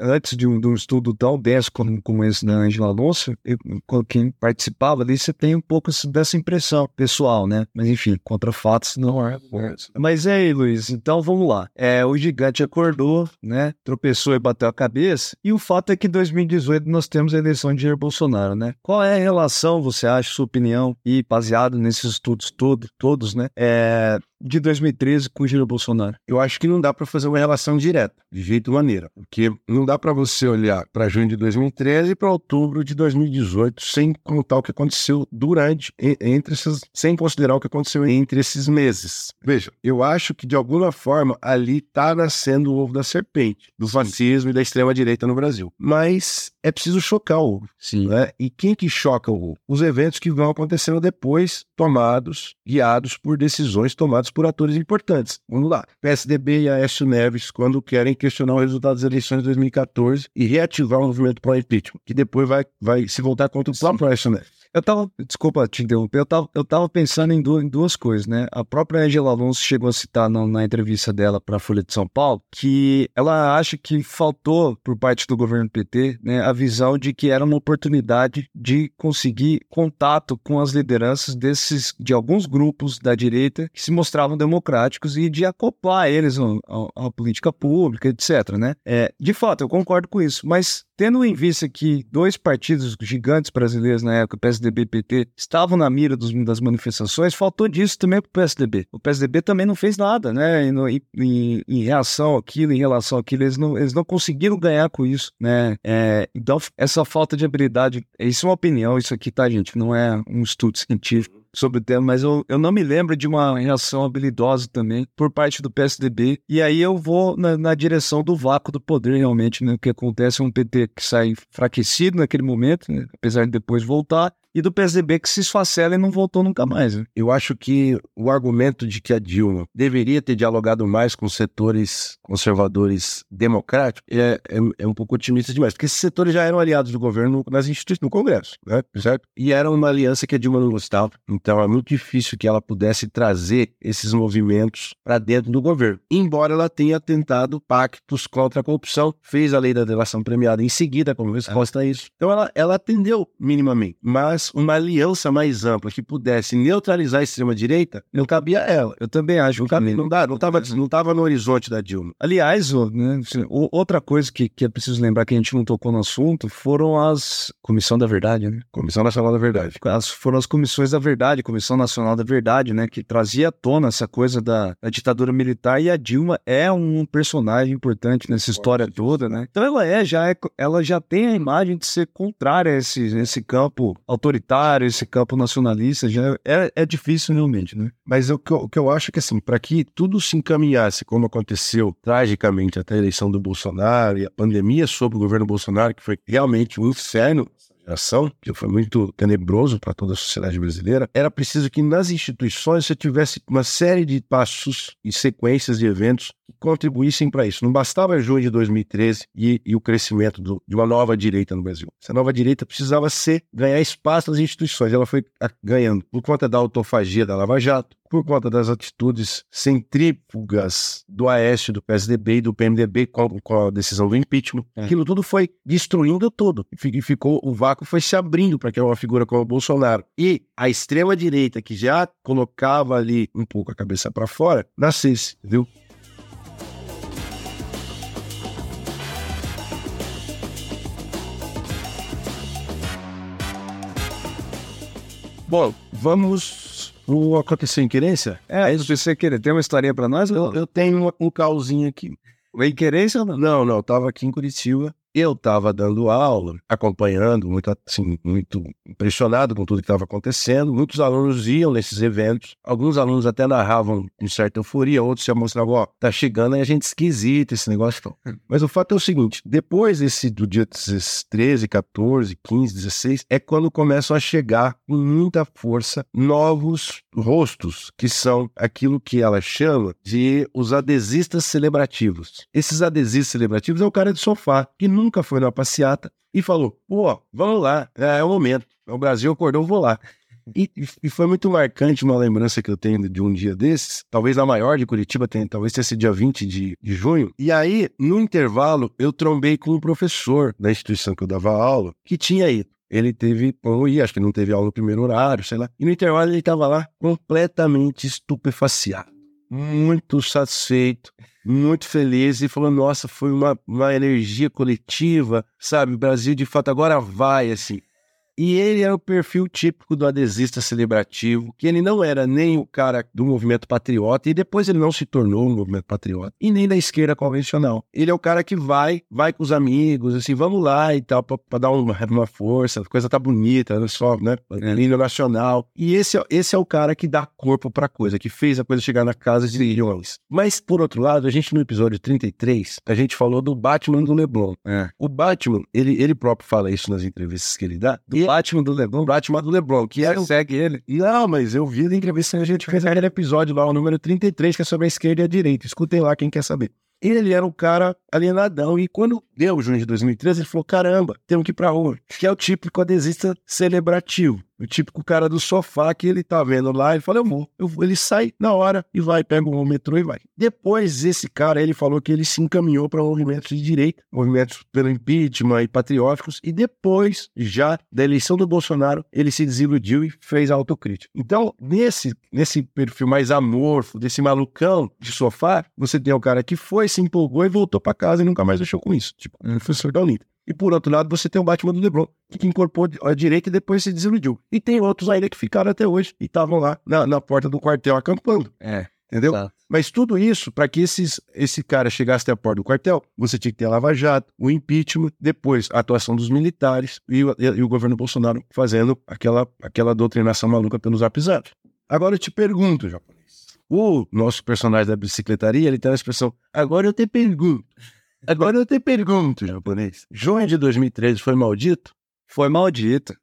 Antes de um, de um estudo tão denso como, como esse da Angela Alonso, eu, quem participava ali, você tem um pouco dessa impressão pessoal, né? Mas enfim, contra fatos não é. Mas é aí, Luiz, então vamos lá. É, o gigante acordou, né? Tropeçou e bateu a cabeça. E o fato é que em 2018 nós temos a eleição de Jair Bolsonaro, né? Qual é a relação, você acha, sua opinião, e baseado nesses estudos todo, todos, né? É, de 2013 com o Jair Bolsonaro? Eu acho que não dá para fazer uma relação direta, de jeito maneira, porque não dá para você olhar para junho de 2013 e para outubro de 2018 sem contar o que aconteceu durante, entre esses, sem considerar o que aconteceu entre esses meses. Veja, eu acho que de alguma forma ali está nascendo o ovo da serpente, do fascismo e da extrema direita no Brasil. Mas é preciso chocar o ovo. Sim. né? E quem que choca o ovo? Os eventos que vão acontecendo depois, tomados, guiados por decisões tomadas por atores importantes. Vamos lá. PSDB e Aécio Neves, quando querem questionar o resultado das eleições de 2014 e reativar o movimento pró-impeachment, que depois vai, vai se voltar contra o próprio Aécio Neves. Eu tava, desculpa te interromper, eu tava, eu tava pensando em, du- em duas coisas, né? A própria Angela Alonso chegou a citar na, na entrevista dela para a Folha de São Paulo que ela acha que faltou, por parte do governo PT, né, a visão de que era uma oportunidade de conseguir contato com as lideranças desses, de alguns grupos da direita que se mostravam democráticos e de acoplar eles à política pública, etc, né? É, de fato, eu concordo com isso, mas tendo em vista que dois partidos gigantes brasileiros na época, PSDB e PT, estavam na mira dos- das manifestações, faltou disso também pro PSDB. O PSDB também não fez nada, né? Em, em- em reação àquilo, em relação àquilo, eles não, eles não conseguiram ganhar com isso, né? É, então, essa falta de habilidade, isso é uma opinião, isso aqui, tá, gente? Não é um estudo científico sobre o tema, mas eu, eu não me lembro de uma reação habilidosa também por parte do PSDB. E aí eu vou na, na direção do vácuo do poder, realmente, né? O que acontece é um PT que sai enfraquecido naquele momento, né, apesar de depois voltar, e do PSDB que se esfacela e não voltou nunca mais. né? Eu acho que o argumento de que a Dilma deveria ter dialogado mais com setores conservadores democráticos é, é, é um pouco otimista demais, porque esses setores já eram aliados do governo nas instituições, no Congresso, né? certo? E era uma aliança que a Dilma não gostava, então é muito difícil que ela pudesse trazer esses movimentos para dentro do governo. Embora ela tenha tentado pactos contra a corrupção, fez a lei da delação premiada em seguida como resposta a isso. Então ela, ela atendeu minimamente, mas uma aliança mais ampla que pudesse neutralizar a extrema-direita não cabia a ela. Eu também acho Não, que cabia, não, dá, não, tava, não tava no horizonte da Dilma. Aliás, né, outra coisa que, que é preciso lembrar que a gente não tocou no assunto foram as. Comissão da Verdade, né? Comissão Nacional da Verdade. As, foram as comissões da verdade, Comissão Nacional da Verdade, né? Que trazia à tona essa coisa da, da ditadura militar e a Dilma é um personagem importante nessa história toda, né? Então ela é, já é, ela já tem a imagem de ser contrária a esse, esse campo autoritário, esse campo nacionalista, já é, é difícil realmente, né? Mas o que, eu, o que eu acho é que, assim, para que tudo se encaminhasse como aconteceu tragicamente até a eleição do Bolsonaro e a pandemia sobre o governo Bolsonaro, que foi realmente um inferno, geração, que foi muito tenebroso para toda a sociedade brasileira, era preciso que nas instituições você tivesse uma série de passos e sequências de eventos que contribuíssem para isso. Não bastava junho de 2013 e, e o crescimento do, de uma nova direita no Brasil. Essa nova direita precisava ser ganhar espaço nas instituições. Ela foi ganhando por conta da autofagia da Lava Jato, por conta das atitudes centrífugas do Aécio, do PSDB e do PMDB com, com a decisão do impeachment. É. Aquilo tudo foi destruindo tudo. E ficou, o vácuo foi se abrindo para que uma figura como o Bolsonaro. E a extrema-direita, que já colocava ali um pouco a cabeça para fora, nascesse, viu? Bom, vamos o Aconteceu em Querência? É, isso você querer. Tem uma historinha para nós? Eu, eu tenho um, um calzinho aqui. Em Querência ou não? Não, não. Eu tava aqui em Curitiba eu estava dando aula, acompanhando, muito, assim, muito impressionado com tudo que estava acontecendo. Muitos alunos iam nesses eventos. Alguns alunos até narravam com certa euforia, outros já mostravam, ó, tá chegando aí a gente esquisita esse negócio. Então. Mas o fato é o seguinte, depois desse, do dia 13, 14, 15, 16, é quando começam a chegar com muita força novos rostos, que são aquilo que ela chama de os adesistas celebrativos. Esses adesistas celebrativos é o cara de sofá, que nunca nunca foi numa passeata e falou: pô, vamos lá, é, é o momento. O Brasil acordou, vou lá. E, e, foi muito marcante uma lembrança que eu tenho de um dia desses, talvez a maior de Curitiba, tem, talvez sido dia 20 de, de junho. E aí, no intervalo, eu trombei com um professor da instituição que eu dava aula, que tinha ido. Ele teve, ou ia, acho que não teve aula no primeiro horário, sei lá. E no intervalo ele estava lá completamente estupefaciado, muito satisfeito muito feliz e falou: nossa, foi uma, uma energia coletiva, sabe? O Brasil de fato agora vai, assim. E ele era o perfil típico do adesista celebrativo, que ele não era nem o cara do movimento patriota, e depois ele não se tornou um movimento patriota, e nem da esquerda convencional. Ele é o cara que vai, vai com os amigos, assim, vamos lá e tal, pra, pra dar uma, uma, força, a coisa tá bonita, não só, né? Língua nacional. E esse, esse é o cara que dá corpo pra coisa, que fez a coisa chegar na casa de milhões. Mas, por outro lado, a gente no episódio 33, a gente falou do Batman do Leblon. É. O Batman, ele, ele próprio fala isso nas entrevistas que ele dá. Do Batman do Lebron. Batman do Lebron, que é. segue ele. E, não, mas eu vi a entrevista que a gente fez aquele episódio lá, o número 33, que é sobre a esquerda e a direita. Escutem lá quem quer saber. Ele era um cara alienadão. E quando deu junho de 2013, ele falou: caramba, temos que ir pra rua. Que é o típico adesista celebrativo. O típico cara do sofá que ele tá vendo lá, ele fala, eu vou. Eu vou. Ele sai na hora e vai, pega o metrô e vai. Depois, esse cara, ele falou que ele se encaminhou para movimentos de direita, movimentos pelo impeachment e patrióticos, e depois, já da eleição do Bolsonaro, ele se desiludiu e fez autocrítica. Então, nesse, nesse perfil mais amorfo, desse malucão de sofá, você tem o cara que foi, se empolgou e voltou para casa e nunca mais deixou com isso. Tipo, o professor da. E por outro lado, você tem o Batman do LeBron, que incorporou a direita e depois se desiludiu. E tem outros ainda que ficaram até hoje e estavam lá na, na, porta do quartel acampando. É. Entendeu? Tá. Mas tudo isso, para que esses, esse cara chegasse até a porta do quartel, você tinha que ter a Lava Jato, o impeachment, depois a atuação dos militares e o, e o governo Bolsonaro fazendo aquela, aquela doutrinação maluca pelos zap Agora eu te pergunto, japonês. O nosso personagem da bicicletaria, ele tem a expressão, agora eu te pergunto. Agora eu te pergunto, japonês. Junho de 2013 foi maldito? Foi maldito.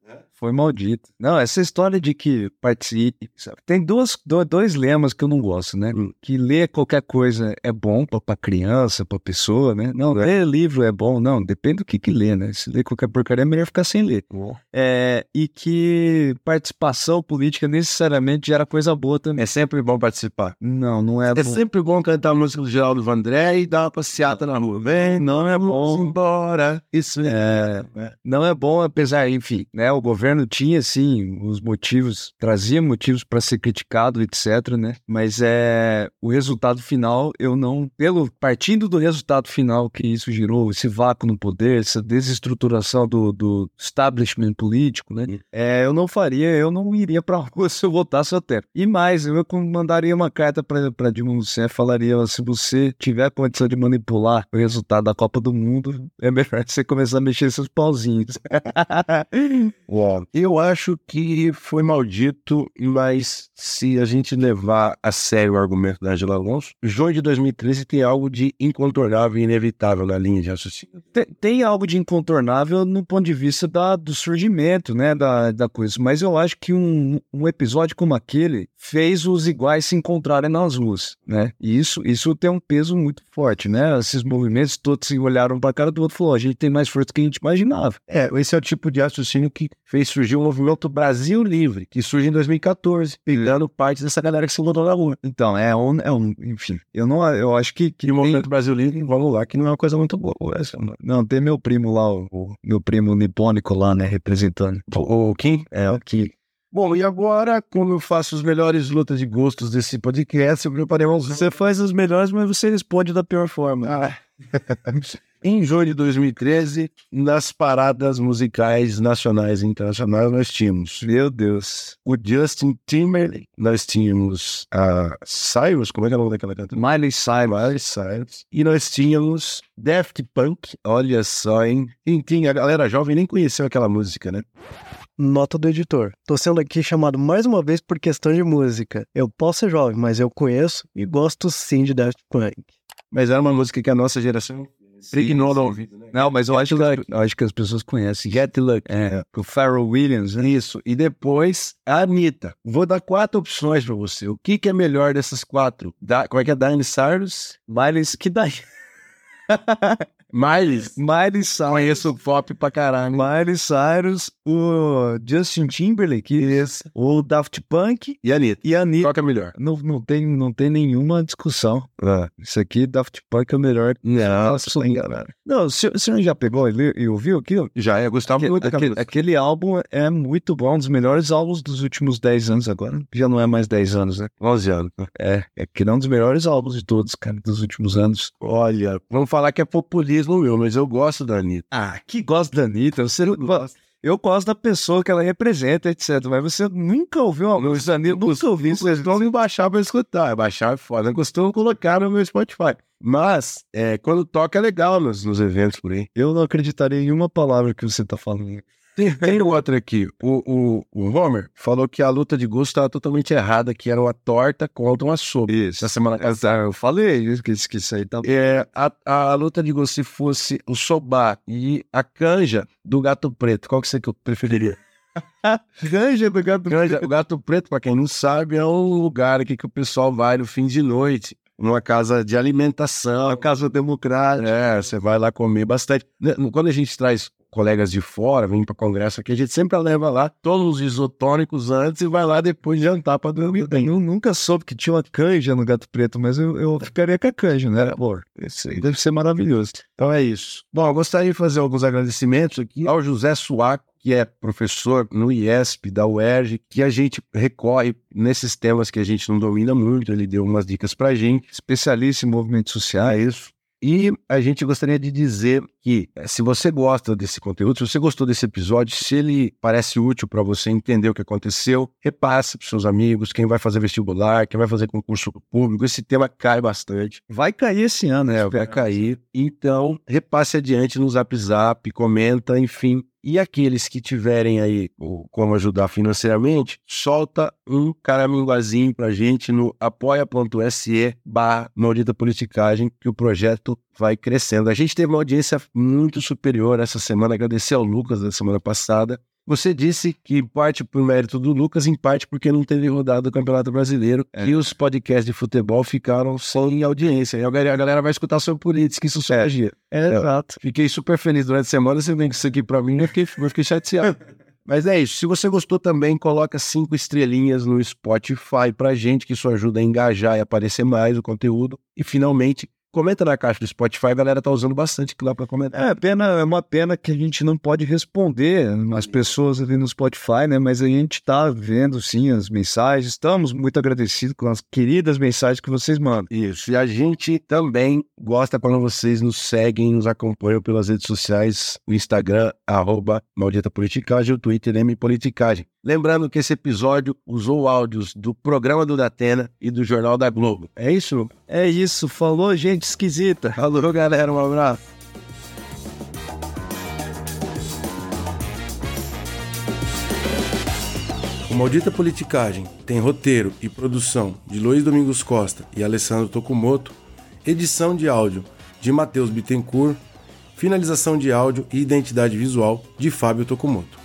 Foi maldito. Não, essa história de que participe. Sabe? Tem duas, dois lemas que eu não gosto, né? Hum. Que ler qualquer coisa é bom pra criança, pra pessoa, né? Não, é. ler livro é bom. Não, depende do que que lê, né? Se ler qualquer porcaria é melhor ficar sem ler. É, e que participação política necessariamente gera coisa boa também. É sempre bom participar. Não, não é, é bom. É sempre bom cantar a música do Geraldo Vandré e dar uma passeata na rua. Vem, não é bom. embora. Isso é, é. Não é bom, apesar, enfim, né? O governo governo tinha, sim, os motivos, trazia motivos para ser criticado, etc, né? Mas é o resultado final, eu não, pelo partindo do resultado final que isso gerou, esse vácuo no poder, essa desestruturação do, do establishment político, né? É, eu não faria, eu não iria para rua se eu votasse até. E mais, eu mandaria uma carta para Dilma Rousseff, falaria, se você tiver condição de manipular o resultado da Copa do Mundo, é melhor você começar a mexer seus pauzinhos. Uau. Eu acho que foi maldito, mas se a gente levar a sério o argumento da Angela Alonso, junho de 2013 tem algo de incontornável e inevitável na linha de raciocínio. Tem, tem algo de incontornável no ponto de vista da, do surgimento, né, da, da coisa. Mas eu acho que um, um episódio como aquele fez os iguais se encontrarem nas ruas, né? E isso, isso tem um peso muito forte, né? Esses movimentos todos se olharam para a cara do outro e falaram, a gente tem mais força do que a gente imaginava. É, esse é o tipo de raciocínio que fez surgir o movimento Brasil Livre, que surge em 2014, pegando parte dessa galera que se mudou na rua. Então, é um, é um enfim, eu não, eu acho que... que E o movimento Brasil Livre, vamos lá, que não é uma coisa muito boa. Essa, Não, tem meu primo lá, o, o meu primo nipônico lá, né, representando. o, o Kim? É, o que Bom, e agora, como eu faço as melhores lutas de gostos desse podcast, eu preparei uns... Você faz as melhores, mas você responde da pior forma. Ah. em junho de 2013, nas paradas musicais nacionais e internacionais, nós tínhamos Meu Deus. o Justin Timberlake, nós tínhamos a Cyrus, como é que é o nome daquela cantora? Miley Cyrus. Miley Cyrus. E nós tínhamos Daft Punk, olha só, hein? Enfim, a galera jovem nem conheceu aquela música, né? Nota do editor. Tô sendo aqui chamado mais uma vez por questão de música. Eu posso ser jovem, mas eu conheço e gosto sim de Daft Punk. Mas era uma música que a nossa geração né? Não, mas eu acho, que, as- eu acho que as pessoas conhecem. Get Lucky. É, o Pharrell Williams, né? Isso. E depois, a Anitta. Vou dar quatro opções pra você. O que, que é melhor dessas quatro? Da, como é que é? Dani Cyrus? Miley, que daí? Miley. Miley Cyrus. Conheço o pop pra caralho. Miley Cyrus, o Justin Timberlake, Isso. o Daft Punk E a Anitta. e a Anitta. Qual que é melhor? Não, não, tem, não tem nenhuma discussão. Isso aqui, Daft Punk é o melhor. Não, você tá enganado. Não, o senhor, o senhor já pegou e, e ouviu aquilo? Já é, Gustavo. Aquele, muito aquele, aquele álbum é muito bom, um dos melhores álbuns dos últimos 10 anos agora. Já não é mais 10 anos, né? 11 anos. É, é que é um dos melhores álbuns de todos, cara, dos últimos anos. Olha, vamos falar que é populismo meu, mas eu gosto da Anitta. Ah, que gosta da Anitta. Você, eu gosto da pessoa que ela representa, etc. Mas você nunca ouviu uma música da Anitta? Nunca ouvi Não isso. costumo me baixar pra escutar. Baixar é foda. Não costumo colocar no meu Spotify. Mas, é, quando toca é legal nos, nos eventos por aí. Eu não acreditaria em uma palavra que você tá falando. Tem, tem outra aqui. O, o, o Homer falou que a luta de gosto estava totalmente errada, que era uma torta contra uma sopa. Isso. Na semana passada. Eu falei isso, que, que isso aí tá. É, a, a luta de gosto, se fosse o sobá e a canja do gato preto, qual que você preferiria? Ganja do gato. Canja, o gato preto, pra quem não sabe, é um lugar aqui que o pessoal vai no fim de noite, numa casa de alimentação. A casa democrática. É, você vai lá comer bastante. Né, Quando a gente traz colegas de fora, vem para congresso aqui, a gente sempre leva lá todos os isotônicos antes e vai lá depois jantar para dormir bem. Eu nunca soube que tinha uma canja no gato preto, mas eu, eu ficaria com a canja, né? Aí. deve ser maravilhoso. Então é isso. Bom, eu gostaria de fazer alguns agradecimentos aqui ao José Suaco, que é professor no IESP da UERJ, que a gente recorre nesses temas que a gente não domina muito, ele deu umas dicas pra gente. Especialista em movimentos É sociais. isso. E a gente gostaria de dizer que, eh, se você gosta desse conteúdo, se você gostou desse episódio, se ele parece útil para você entender o que aconteceu, repasse para seus amigos, quem vai fazer vestibular, quem vai fazer concurso público. Esse tema cai bastante. Vai cair esse ano, É, né? vai cair. Então, repasse adiante no Zap Zap, comenta, enfim. E aqueles que tiverem aí o- como ajudar financeiramente, solta um caraminguazinho pra gente no apoia.se barra maldita politicagem, que o projeto vai crescendo. A gente teve uma audiência muito superior essa semana, agradecer ao Lucas da semana passada. Você disse que em parte por mérito do Lucas, em parte porque não teve rodada do Campeonato Brasileiro É. e os podcasts de futebol ficaram sem audiência. E a galera vai escutar sobre política, isso só é. É, exato. Fiquei super feliz durante a semana. Você vem com isso aqui pra mim, eu fiquei, eu fiquei chateado. Mas é isso. Se você gostou também, coloca cinco estrelinhas no Spotify pra gente, que isso ajuda a engajar e aparecer mais o conteúdo. E finalmente, comenta na caixa do Spotify, a galera tá usando bastante aquilo lá pra comentar. É, pena, é uma pena que a gente não pode responder as pessoas ali no Spotify, né? Mas a gente tá vendo sim as mensagens. Estamos muito agradecidos com as queridas mensagens que vocês mandam. Isso. E a gente também gosta quando vocês nos seguem, nos acompanham pelas redes sociais, o Instagram, arroba Maldita Politicagem, o Twitter, M Politicagem. Lembrando que esse episódio usou áudios do programa do Datena e do Jornal da Globo. É isso? É isso, falou gente esquisita. Falou, galera. Um abraço. O Maldita Politicagem tem roteiro e produção de Luiz Domingos Costa e Alessandro Tokumoto, edição de áudio de Matheus Bittencourt, finalização de áudio e identidade visual de Fábio Tokumoto.